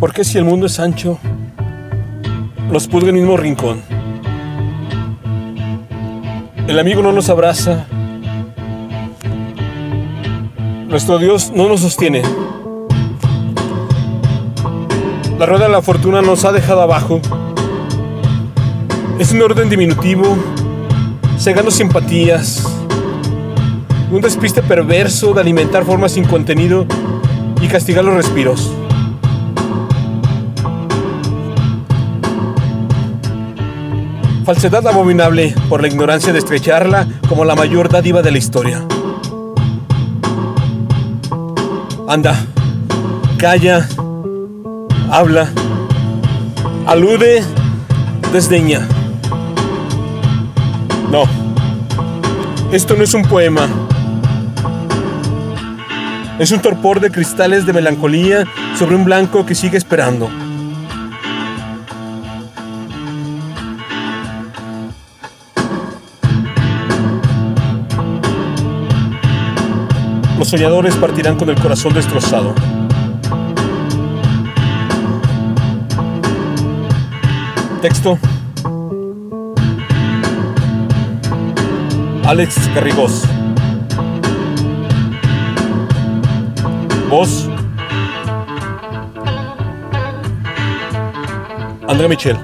¿Por qué si el mundo es ancho, nos pudre en el mismo rincón? El amigo no nos abraza. Nuestro Dios no nos sostiene. La rueda de la fortuna nos ha dejado abajo. Es un orden diminutivo, cegando simpatías, un despiste perverso de alimentar formas sin contenido y castigar los respiros. Falsedad abominable por la ignorancia de estrecharla como la mayor dádiva de la historia. Anda, calla, habla, alude, desdeña. No, esto no es un poema. Es un torpor de cristales de melancolía sobre un blanco que sigue esperando. Los soñadores partirán con el corazón destrozado. Texto. Alex Garrigós. Voz. André Michel.